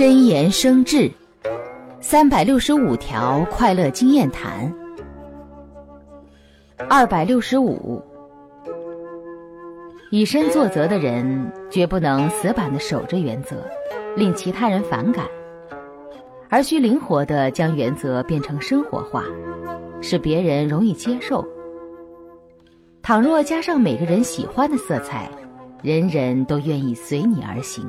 真言生智，三百六十五条快乐经验谈。二百六十五，以身作则的人绝不能死板的守着原则，令其他人反感，而需灵活的将原则变成生活化，使别人容易接受。倘若加上每个人喜欢的色彩，人人都愿意随你而行。